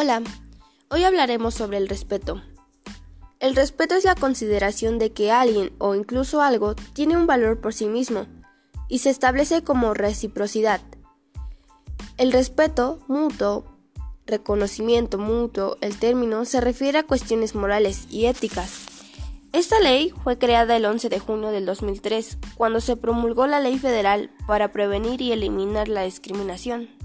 Hola, hoy hablaremos sobre el respeto. El respeto es la consideración de que alguien o incluso algo tiene un valor por sí mismo y se establece como reciprocidad. El respeto mutuo, reconocimiento mutuo, el término se refiere a cuestiones morales y éticas. Esta ley fue creada el 11 de junio del 2003, cuando se promulgó la Ley Federal para prevenir y eliminar la discriminación.